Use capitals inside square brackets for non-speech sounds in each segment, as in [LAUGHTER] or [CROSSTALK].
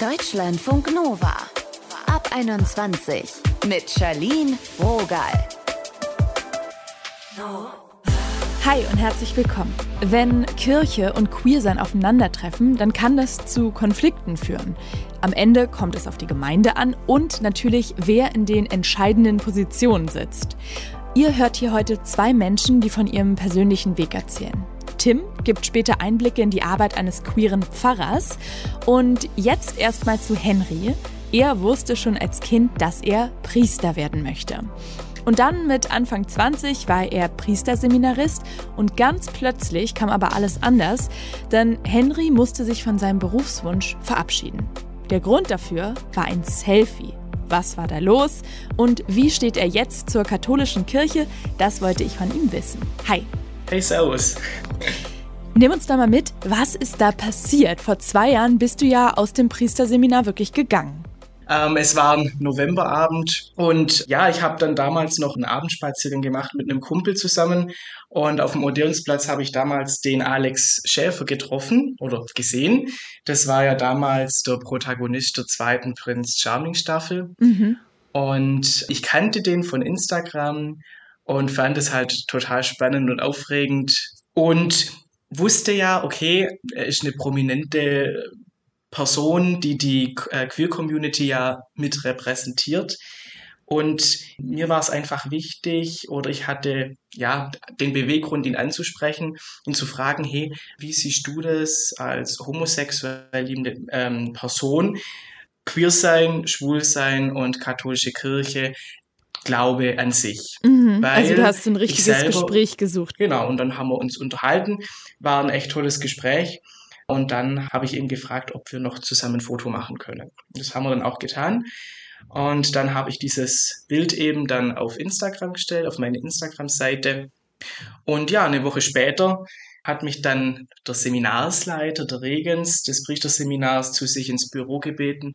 Deutschlandfunk Nova. Ab 21 mit Charlene Rogal. Hi und herzlich willkommen. Wenn Kirche und Queersein aufeinandertreffen, dann kann das zu Konflikten führen. Am Ende kommt es auf die Gemeinde an und natürlich, wer in den entscheidenden Positionen sitzt. Ihr hört hier heute zwei Menschen, die von ihrem persönlichen Weg erzählen. Tim gibt später Einblicke in die Arbeit eines queeren Pfarrers. Und jetzt erstmal zu Henry. Er wusste schon als Kind, dass er Priester werden möchte. Und dann mit Anfang 20 war er Priesterseminarist und ganz plötzlich kam aber alles anders, denn Henry musste sich von seinem Berufswunsch verabschieden. Der Grund dafür war ein Selfie. Was war da los und wie steht er jetzt zur katholischen Kirche? Das wollte ich von ihm wissen. Hi. Hey, Servus. Nimm uns da mal mit, was ist da passiert? Vor zwei Jahren bist du ja aus dem Priesterseminar wirklich gegangen. Ähm, es war ein Novemberabend und ja, ich habe dann damals noch einen Abendspaziergang gemacht mit einem Kumpel zusammen und auf dem Odeonsplatz habe ich damals den Alex Schäfer getroffen oder gesehen. Das war ja damals der Protagonist der zweiten Prinz Charming Staffel mhm. und ich kannte den von Instagram und fand es halt total spannend und aufregend und wusste ja, okay, er ist eine prominente Person, die die äh, Queer-Community ja mit repräsentiert. Und mir war es einfach wichtig oder ich hatte ja den Beweggrund, ihn anzusprechen, ihn zu fragen, hey, wie siehst du das als homosexuell liebende ähm, Person? Queer sein, schwul sein und katholische Kirche, Glaube an sich. Mhm, also du hast ein richtiges selber, Gespräch gesucht. Genau, und dann haben wir uns unterhalten, war ein echt tolles Gespräch. Und dann habe ich ihn gefragt, ob wir noch zusammen ein Foto machen können. Das haben wir dann auch getan. Und dann habe ich dieses Bild eben dann auf Instagram gestellt, auf meine Instagram-Seite. Und ja, eine Woche später hat mich dann der Seminarsleiter der Regens des Priesterseminars zu sich ins Büro gebeten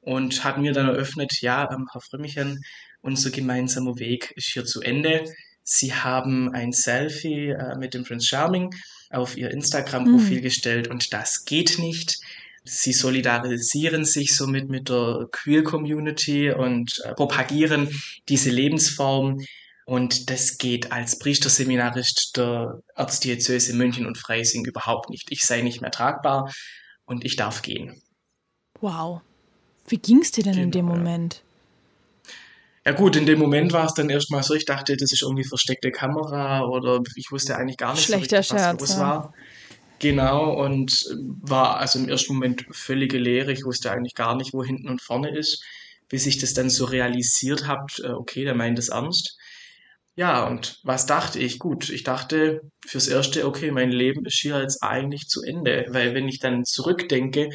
und hat mir dann eröffnet, ja, ähm, Herr Frömmichen, unser gemeinsamer Weg ist hier zu Ende. Sie haben ein Selfie äh, mit dem Prince Charming auf ihr Instagram-Profil mhm. gestellt und das geht nicht. Sie solidarisieren sich somit mit der Queer-Community und äh, propagieren diese Lebensform. Und das geht als Priesterseminarist der Erzdiözese München und Freising überhaupt nicht. Ich sei nicht mehr tragbar und ich darf gehen. Wow. Wie ging es dir denn genau, in dem Moment? Ja gut, in dem Moment war es dann erstmal so, ich dachte, das ist irgendwie versteckte Kamera oder ich wusste eigentlich gar nicht, Schlechter so richtig, was los war. Genau, und war also im ersten Moment völlige Leere. Ich wusste eigentlich gar nicht, wo hinten und vorne ist, bis ich das dann so realisiert habe, äh, okay, der meint es ernst. Ja, und was dachte ich? Gut, ich dachte fürs Erste, okay, mein Leben ist hier jetzt eigentlich zu Ende, weil wenn ich dann zurückdenke,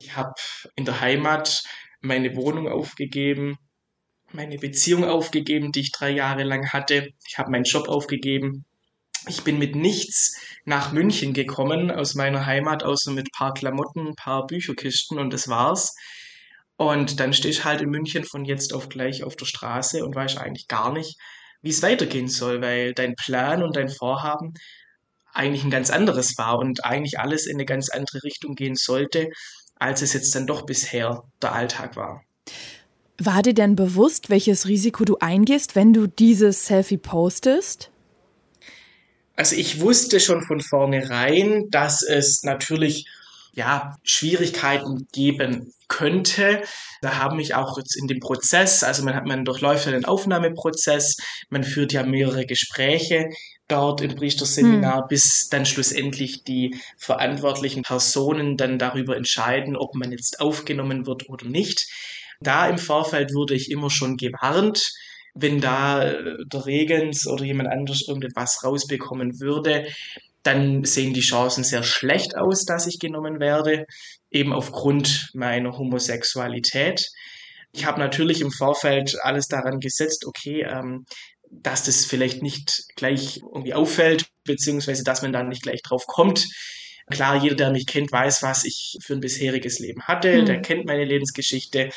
ich habe in der Heimat meine Wohnung aufgegeben, meine Beziehung aufgegeben, die ich drei Jahre lang hatte. Ich habe meinen Job aufgegeben. Ich bin mit nichts nach München gekommen aus meiner Heimat, außer mit paar Klamotten, paar Bücherkisten und das war's. Und dann stehe ich halt in München von jetzt auf gleich auf der Straße und weiß eigentlich gar nicht, wie es weitergehen soll, weil dein Plan und dein Vorhaben eigentlich ein ganz anderes war und eigentlich alles in eine ganz andere Richtung gehen sollte, als es jetzt dann doch bisher der Alltag war. War dir denn bewusst, welches Risiko du eingehst, wenn du dieses Selfie postest? Also ich wusste schon von vornherein, dass es natürlich ja, Schwierigkeiten geben könnte. Da haben mich auch jetzt in dem Prozess, also man hat, man durchläuft ja den Aufnahmeprozess, man führt ja mehrere Gespräche dort im Priesterseminar, hm. bis dann schlussendlich die verantwortlichen Personen dann darüber entscheiden, ob man jetzt aufgenommen wird oder nicht. Da im Vorfeld wurde ich immer schon gewarnt, wenn da äh, der Regens oder jemand anders irgendetwas rausbekommen würde, dann sehen die Chancen sehr schlecht aus, dass ich genommen werde, eben aufgrund meiner Homosexualität. Ich habe natürlich im Vorfeld alles daran gesetzt, okay, ähm, dass das vielleicht nicht gleich irgendwie auffällt, beziehungsweise dass man dann nicht gleich drauf kommt. Klar, jeder, der mich kennt, weiß, was ich für ein bisheriges Leben hatte, mhm. der kennt meine Lebensgeschichte.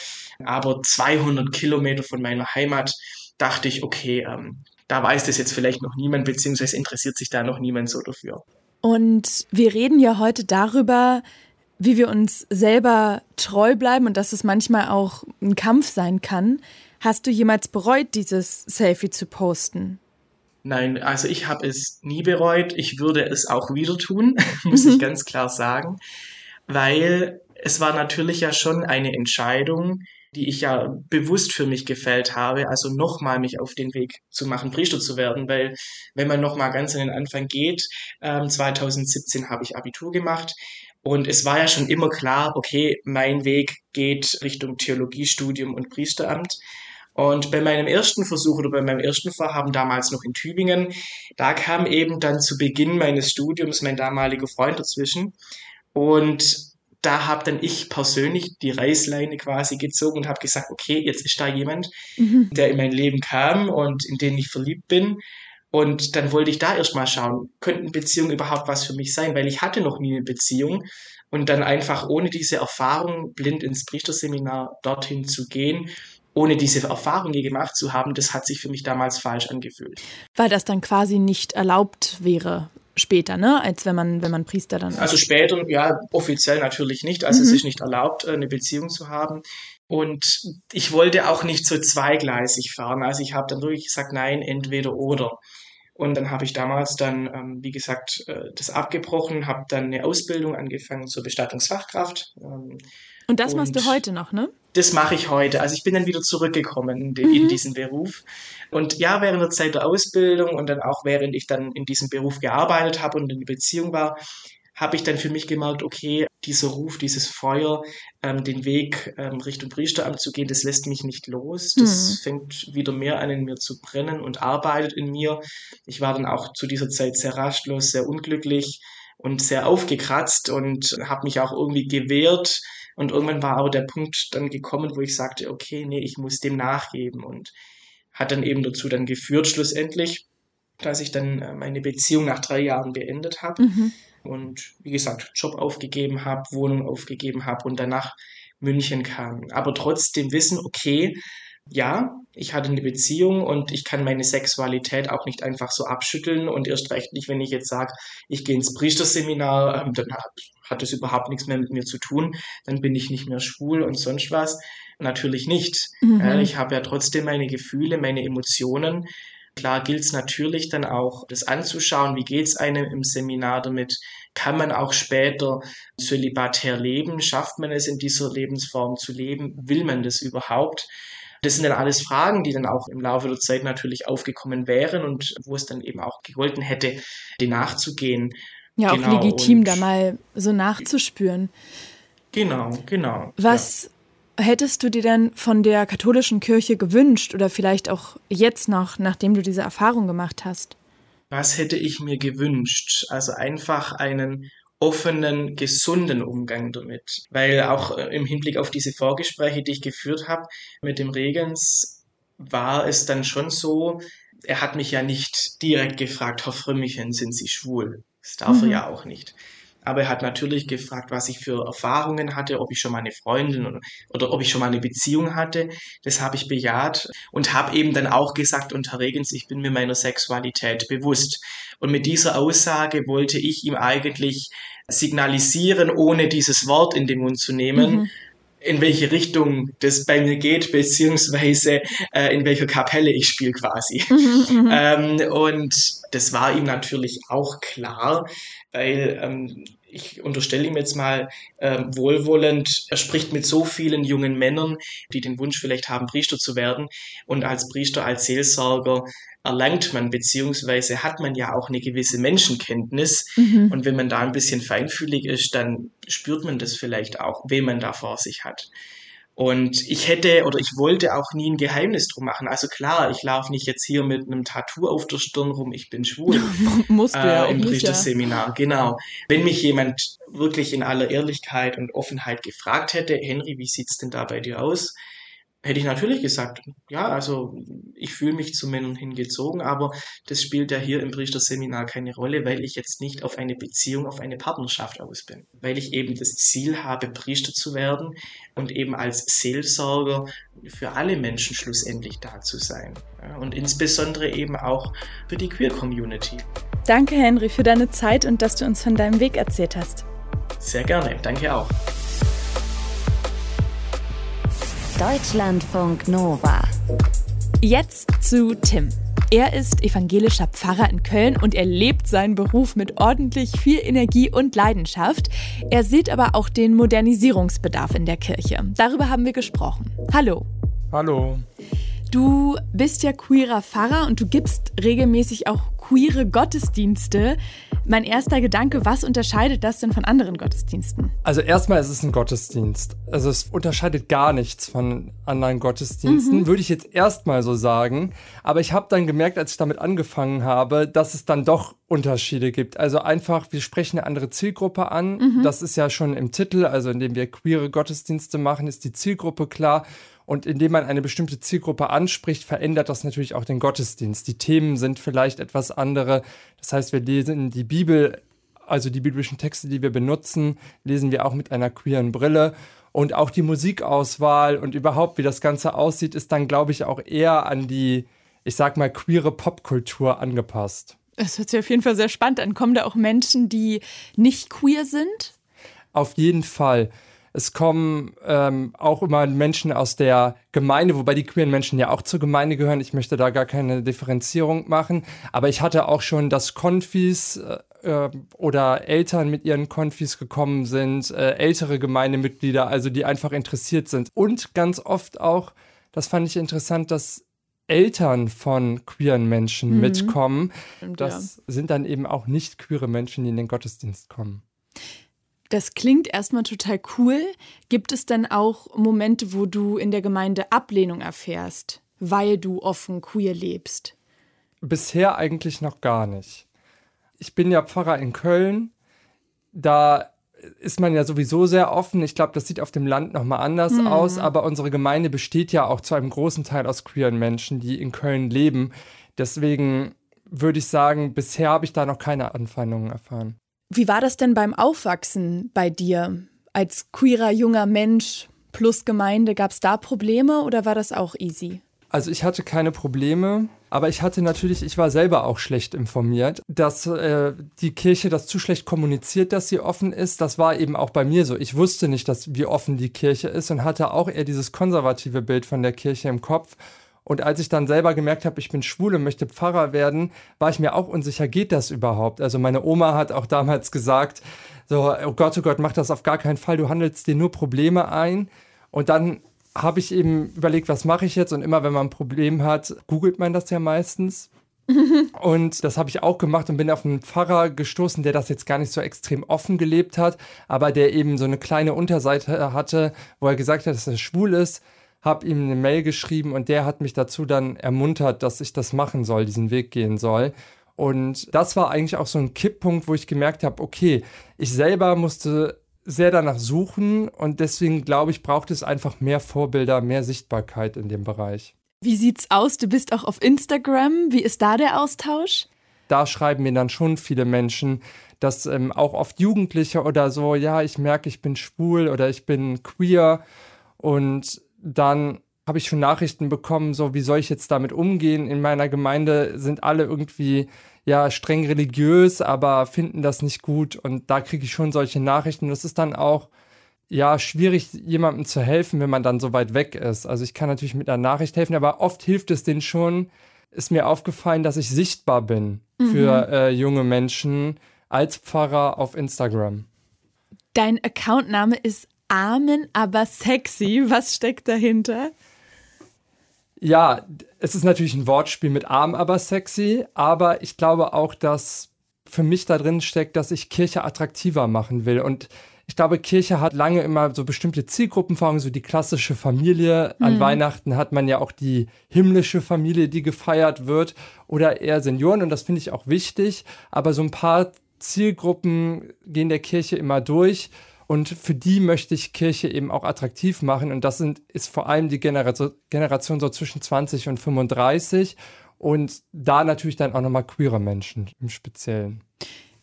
Aber 200 Kilometer von meiner Heimat dachte ich, okay, ähm, da weiß das jetzt vielleicht noch niemand, beziehungsweise interessiert sich da noch niemand so dafür. Und wir reden ja heute darüber, wie wir uns selber treu bleiben und dass es manchmal auch ein Kampf sein kann. Hast du jemals bereut, dieses Selfie zu posten? Nein, also ich habe es nie bereut. Ich würde es auch wieder tun, [LAUGHS] muss ich ganz klar sagen, weil es war natürlich ja schon eine Entscheidung, die ich ja bewusst für mich gefällt habe, also nochmal mich auf den Weg zu machen, Priester zu werden, weil wenn man nochmal ganz an den Anfang geht, ähm, 2017 habe ich Abitur gemacht und es war ja schon immer klar, okay, mein Weg geht Richtung Theologiestudium und Priesteramt. Und bei meinem ersten Versuch oder bei meinem ersten Vorhaben damals noch in Tübingen, da kam eben dann zu Beginn meines Studiums mein damaliger Freund dazwischen. Und da habe dann ich persönlich die Reißleine quasi gezogen und habe gesagt, okay, jetzt ist da jemand, mhm. der in mein Leben kam und in den ich verliebt bin. Und dann wollte ich da erstmal schauen, könnten Beziehungen überhaupt was für mich sein, weil ich hatte noch nie eine Beziehung. Und dann einfach ohne diese Erfahrung blind ins Priesterseminar dorthin zu gehen, ohne diese Erfahrung je gemacht zu haben, das hat sich für mich damals falsch angefühlt. Weil das dann quasi nicht erlaubt wäre, später, ne? Als wenn man, wenn man Priester dann ist. Also später, ja, offiziell natürlich nicht. Also mhm. es ist nicht erlaubt, eine Beziehung zu haben. Und ich wollte auch nicht so zweigleisig fahren. Also ich habe dann wirklich gesagt, nein, entweder oder. Und dann habe ich damals dann, ähm, wie gesagt, äh, das abgebrochen, habe dann eine Ausbildung angefangen zur Bestattungsfachkraft. Ähm, und das und machst du heute noch, ne? Das mache ich heute. Also ich bin dann wieder zurückgekommen in, den, mhm. in, diesen Beruf. Und ja, während der Zeit der Ausbildung und dann auch während ich dann in diesem Beruf gearbeitet habe und in der Beziehung war, habe ich dann für mich gemerkt, okay, dieser Ruf, dieses Feuer, ähm, den Weg ähm, Richtung Priesteramt zu gehen, das lässt mich nicht los. Das mhm. fängt wieder mehr an in mir zu brennen und arbeitet in mir. Ich war dann auch zu dieser Zeit sehr rastlos, sehr unglücklich und sehr aufgekratzt und habe mich auch irgendwie gewehrt. Und irgendwann war aber der Punkt dann gekommen, wo ich sagte, okay, nee, ich muss dem nachgeben und hat dann eben dazu dann geführt schlussendlich, dass ich dann äh, meine Beziehung nach drei Jahren beendet habe. Mhm und wie gesagt, Job aufgegeben habe, Wohnung aufgegeben habe und danach München kam. Aber trotzdem wissen, okay, ja, ich hatte eine Beziehung und ich kann meine Sexualität auch nicht einfach so abschütteln und erst recht nicht, wenn ich jetzt sage, ich gehe ins Priesterseminar, ähm, dann hat, es überhaupt nichts mehr mit mir zu tun, dann bin ich nicht mehr schwul und sonst was. Natürlich nicht. Mhm. ich habe ja trotzdem meine Gefühle, meine Emotionen Klar gilt es natürlich dann auch, das anzuschauen, wie geht es einem im Seminar damit? Kann man auch später zölibatär leben? Schafft man es in dieser Lebensform zu leben? Will man das überhaupt? Das sind dann alles Fragen, die dann auch im Laufe der Zeit natürlich aufgekommen wären und wo es dann eben auch gegolten hätte, die nachzugehen. Ja, genau. auch legitim, da mal so nachzuspüren. Genau, genau. Was hättest du dir denn von der katholischen Kirche gewünscht oder vielleicht auch jetzt noch, nachdem du diese Erfahrung gemacht hast? Was hätte ich mir gewünscht? Also einfach einen offenen, gesunden Umgang damit. Weil auch äh, im Hinblick auf diese Vorgespräche, die ich geführt habe mit dem Regens, war es dann schon so, er hat mich ja nicht direkt gefragt, Herr Frömmichen, sind Sie schwul? Das darf mhm. er ja auch nicht. Aber er hat natürlich gefragt, was ich für Erfahrungen hatte, ob ich schon mal eine Freundin oder, oder ob ich schon mal eine Beziehung hatte. Das habe ich bejaht und habe eben dann auch gesagt, unter Regens, ich bin mir meiner Sexualität bewusst. Und mit dieser Aussage wollte ich ihm eigentlich signalisieren, ohne dieses Wort in den Mund zu nehmen, mhm in welche Richtung das bei mir geht, beziehungsweise äh, in welcher Kapelle ich spiele quasi. Mhm, mhm, ähm, und das war ihm natürlich auch klar, weil ähm, ich unterstelle ihm jetzt mal äh, wohlwollend, er spricht mit so vielen jungen Männern, die den Wunsch vielleicht haben, Priester zu werden. Und als Priester, als Seelsorger erlangt man, beziehungsweise hat man ja auch eine gewisse Menschenkenntnis. Mhm. Und wenn man da ein bisschen feinfühlig ist, dann spürt man das vielleicht auch, wen man da vor sich hat. Und ich hätte oder ich wollte auch nie ein Geheimnis drum machen. Also klar, ich laufe nicht jetzt hier mit einem Tattoo auf der Stirn rum, ich bin schwul. [LAUGHS] Musst du äh, ja Im Prichterseminar, ja. genau. Wenn mich jemand wirklich in aller Ehrlichkeit und Offenheit gefragt hätte, Henry, wie sieht's denn da bei dir aus? Hätte ich natürlich gesagt, ja, also ich fühle mich zu Männern hingezogen, aber das spielt ja hier im Priesterseminar keine Rolle, weil ich jetzt nicht auf eine Beziehung, auf eine Partnerschaft aus bin. Weil ich eben das Ziel habe, Priester zu werden und eben als Seelsorger für alle Menschen schlussendlich da zu sein. Und insbesondere eben auch für die Queer Community. Danke, Henry, für deine Zeit und dass du uns von deinem Weg erzählt hast. Sehr gerne, danke auch. Deutschlandfunk Nova. Jetzt zu Tim. Er ist evangelischer Pfarrer in Köln und er lebt seinen Beruf mit ordentlich viel Energie und Leidenschaft. Er sieht aber auch den Modernisierungsbedarf in der Kirche. Darüber haben wir gesprochen. Hallo. Hallo. Du bist ja queerer Pfarrer und du gibst regelmäßig auch queere Gottesdienste. Mein erster Gedanke, was unterscheidet das denn von anderen Gottesdiensten? Also erstmal ist es ein Gottesdienst. Also es unterscheidet gar nichts von anderen Gottesdiensten, mhm. würde ich jetzt erstmal so sagen. Aber ich habe dann gemerkt, als ich damit angefangen habe, dass es dann doch Unterschiede gibt. Also einfach, wir sprechen eine andere Zielgruppe an. Mhm. Das ist ja schon im Titel, also indem wir queere Gottesdienste machen, ist die Zielgruppe klar. Und indem man eine bestimmte Zielgruppe anspricht, verändert das natürlich auch den Gottesdienst. Die Themen sind vielleicht etwas andere. Das heißt, wir lesen die Bibel, also die biblischen Texte, die wir benutzen, lesen wir auch mit einer queeren Brille. Und auch die Musikauswahl und überhaupt, wie das Ganze aussieht, ist dann, glaube ich, auch eher an die, ich sag mal, queere Popkultur angepasst. Das hört sich auf jeden Fall sehr spannend an. Kommen da auch Menschen, die nicht queer sind? Auf jeden Fall. Es kommen ähm, auch immer Menschen aus der Gemeinde, wobei die queeren Menschen ja auch zur Gemeinde gehören. Ich möchte da gar keine Differenzierung machen. Aber ich hatte auch schon, dass Konfis äh, äh, oder Eltern mit ihren Konfis gekommen sind, äh, ältere Gemeindemitglieder, also die einfach interessiert sind. Und ganz oft auch, das fand ich interessant, dass Eltern von queeren Menschen mhm. mitkommen. Das ja. sind dann eben auch nicht queere Menschen, die in den Gottesdienst kommen. Das klingt erstmal total cool. Gibt es dann auch Momente, wo du in der Gemeinde Ablehnung erfährst, weil du offen queer lebst? Bisher eigentlich noch gar nicht. Ich bin ja Pfarrer in Köln. Da ist man ja sowieso sehr offen. Ich glaube, das sieht auf dem Land nochmal anders mhm. aus, aber unsere Gemeinde besteht ja auch zu einem großen Teil aus queeren Menschen, die in Köln leben. Deswegen würde ich sagen, bisher habe ich da noch keine Anfeindungen erfahren. Wie war das denn beim Aufwachsen bei dir? Als queerer junger Mensch plus Gemeinde, gab es da Probleme oder war das auch easy? Also ich hatte keine Probleme, aber ich hatte natürlich, ich war selber auch schlecht informiert, dass äh, die Kirche das zu schlecht kommuniziert, dass sie offen ist. Das war eben auch bei mir so. Ich wusste nicht, dass, wie offen die Kirche ist und hatte auch eher dieses konservative Bild von der Kirche im Kopf und als ich dann selber gemerkt habe, ich bin schwul und möchte Pfarrer werden, war ich mir auch unsicher, geht das überhaupt? Also meine Oma hat auch damals gesagt, so, oh Gott, oh Gott, mach das auf gar keinen Fall, du handelst dir nur Probleme ein. Und dann habe ich eben überlegt, was mache ich jetzt? Und immer wenn man ein Problem hat, googelt man das ja meistens. [LAUGHS] und das habe ich auch gemacht und bin auf einen Pfarrer gestoßen, der das jetzt gar nicht so extrem offen gelebt hat, aber der eben so eine kleine Unterseite hatte, wo er gesagt hat, dass er schwul ist habe ihm eine Mail geschrieben und der hat mich dazu dann ermuntert, dass ich das machen soll, diesen Weg gehen soll. Und das war eigentlich auch so ein Kipppunkt, wo ich gemerkt habe, okay, ich selber musste sehr danach suchen und deswegen glaube ich, braucht es einfach mehr Vorbilder, mehr Sichtbarkeit in dem Bereich. Wie sieht's aus? Du bist auch auf Instagram. Wie ist da der Austausch? Da schreiben mir dann schon viele Menschen, dass ähm, auch oft Jugendliche oder so, ja, ich merke, ich bin schwul oder ich bin queer und dann habe ich schon Nachrichten bekommen, so wie soll ich jetzt damit umgehen? In meiner Gemeinde sind alle irgendwie ja streng religiös, aber finden das nicht gut und da kriege ich schon solche Nachrichten. Das ist dann auch ja schwierig, jemandem zu helfen, wenn man dann so weit weg ist. Also ich kann natürlich mit einer Nachricht helfen, aber oft hilft es denen schon. Ist mir aufgefallen, dass ich sichtbar bin mhm. für äh, junge Menschen als Pfarrer auf Instagram. Dein Accountname ist Armen, aber sexy. Was steckt dahinter? Ja, es ist natürlich ein Wortspiel mit arm, aber sexy, aber ich glaube auch, dass für mich da drin steckt, dass ich Kirche attraktiver machen will. Und ich glaube, Kirche hat lange immer so bestimmte Zielgruppen vor Augen, so die klassische Familie. An mhm. Weihnachten hat man ja auch die himmlische Familie, die gefeiert wird, oder eher Senioren. Und das finde ich auch wichtig. Aber so ein paar Zielgruppen gehen der Kirche immer durch. Und für die möchte ich Kirche eben auch attraktiv machen. Und das sind, ist vor allem die Generation, Generation so zwischen 20 und 35. Und da natürlich dann auch nochmal queere Menschen im Speziellen.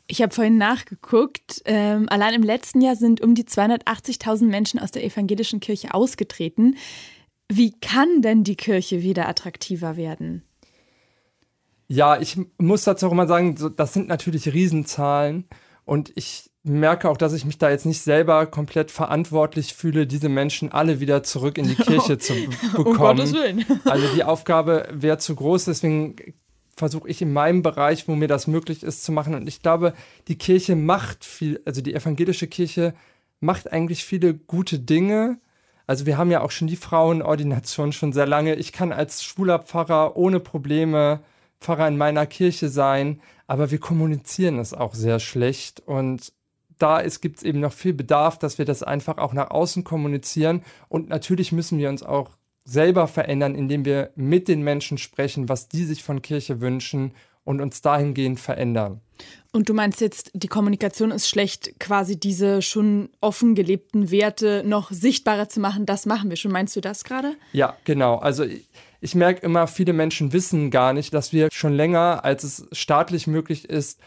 Ich habe vorhin nachgeguckt. Ähm, allein im letzten Jahr sind um die 280.000 Menschen aus der evangelischen Kirche ausgetreten. Wie kann denn die Kirche wieder attraktiver werden? Ja, ich muss dazu auch mal sagen, das sind natürlich Riesenzahlen. Und ich merke auch, dass ich mich da jetzt nicht selber komplett verantwortlich fühle, diese Menschen alle wieder zurück in die Kirche zu [LAUGHS] bekommen. Um Gottes Willen. [LAUGHS] also die Aufgabe wäre zu groß, deswegen versuche ich in meinem Bereich, wo mir das möglich ist, zu machen. Und ich glaube, die Kirche macht viel, also die evangelische Kirche macht eigentlich viele gute Dinge. Also wir haben ja auch schon die Frauenordination schon sehr lange. Ich kann als schwuler Pfarrer ohne Probleme Pfarrer in meiner Kirche sein, aber wir kommunizieren es auch sehr schlecht und da gibt es eben noch viel Bedarf, dass wir das einfach auch nach außen kommunizieren und natürlich müssen wir uns auch selber verändern, indem wir mit den Menschen sprechen, was die sich von Kirche wünschen und uns dahingehend verändern. Und du meinst jetzt, die Kommunikation ist schlecht, quasi diese schon offen gelebten Werte noch sichtbarer zu machen. Das machen wir schon. Meinst du das gerade? Ja, genau. Also ich, ich merke immer, viele Menschen wissen gar nicht, dass wir schon länger, als es staatlich möglich ist,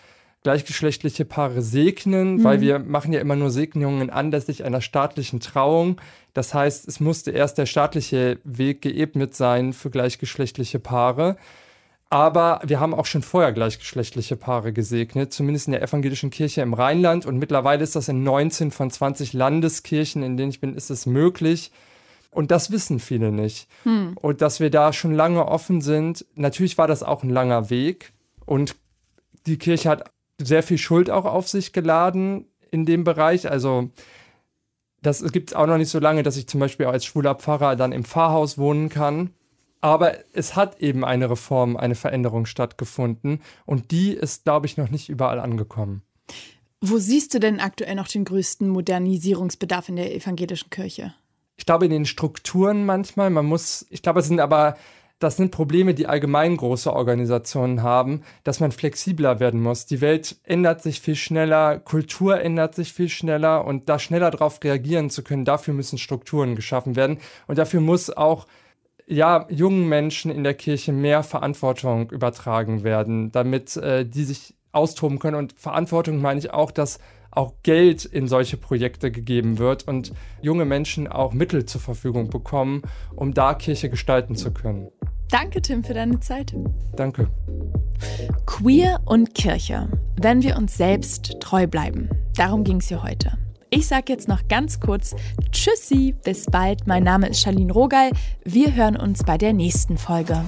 gleichgeschlechtliche Paare segnen, mhm. weil wir machen ja immer nur Segnungen anlässlich einer staatlichen Trauung. Das heißt, es musste erst der staatliche Weg geebnet sein für gleichgeschlechtliche Paare. Aber wir haben auch schon vorher gleichgeschlechtliche Paare gesegnet, zumindest in der evangelischen Kirche im Rheinland. Und mittlerweile ist das in 19 von 20 Landeskirchen, in denen ich bin, ist es möglich. Und das wissen viele nicht. Hm. Und dass wir da schon lange offen sind. Natürlich war das auch ein langer Weg. Und die Kirche hat sehr viel Schuld auch auf sich geladen in dem Bereich. Also das gibt es auch noch nicht so lange, dass ich zum Beispiel als schwuler Pfarrer dann im Pfarrhaus wohnen kann. Aber es hat eben eine Reform, eine Veränderung stattgefunden und die ist, glaube ich, noch nicht überall angekommen. Wo siehst du denn aktuell noch den größten Modernisierungsbedarf in der evangelischen Kirche? Ich glaube in den Strukturen manchmal. Man muss, ich glaube, es sind aber das sind Probleme, die allgemein große Organisationen haben, dass man flexibler werden muss. Die Welt ändert sich viel schneller, Kultur ändert sich viel schneller und da schneller darauf reagieren zu können, dafür müssen Strukturen geschaffen werden und dafür muss auch ja, jungen Menschen in der Kirche mehr Verantwortung übertragen werden, damit äh, die sich austoben können. Und Verantwortung meine ich auch, dass auch Geld in solche Projekte gegeben wird und junge Menschen auch Mittel zur Verfügung bekommen, um da Kirche gestalten zu können. Danke, Tim, für deine Zeit. Danke. Queer und Kirche. Wenn wir uns selbst treu bleiben. Darum ging es hier heute. Ich sage jetzt noch ganz kurz Tschüssi, bis bald. Mein Name ist Charlene Rogal. Wir hören uns bei der nächsten Folge.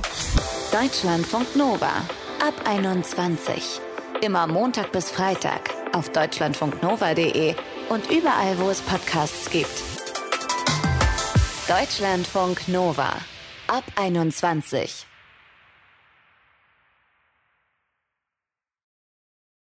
Deutschlandfunk Nova ab 21. Immer Montag bis Freitag auf deutschlandfunknova.de und überall, wo es Podcasts gibt. Deutschlandfunk Nova ab 21.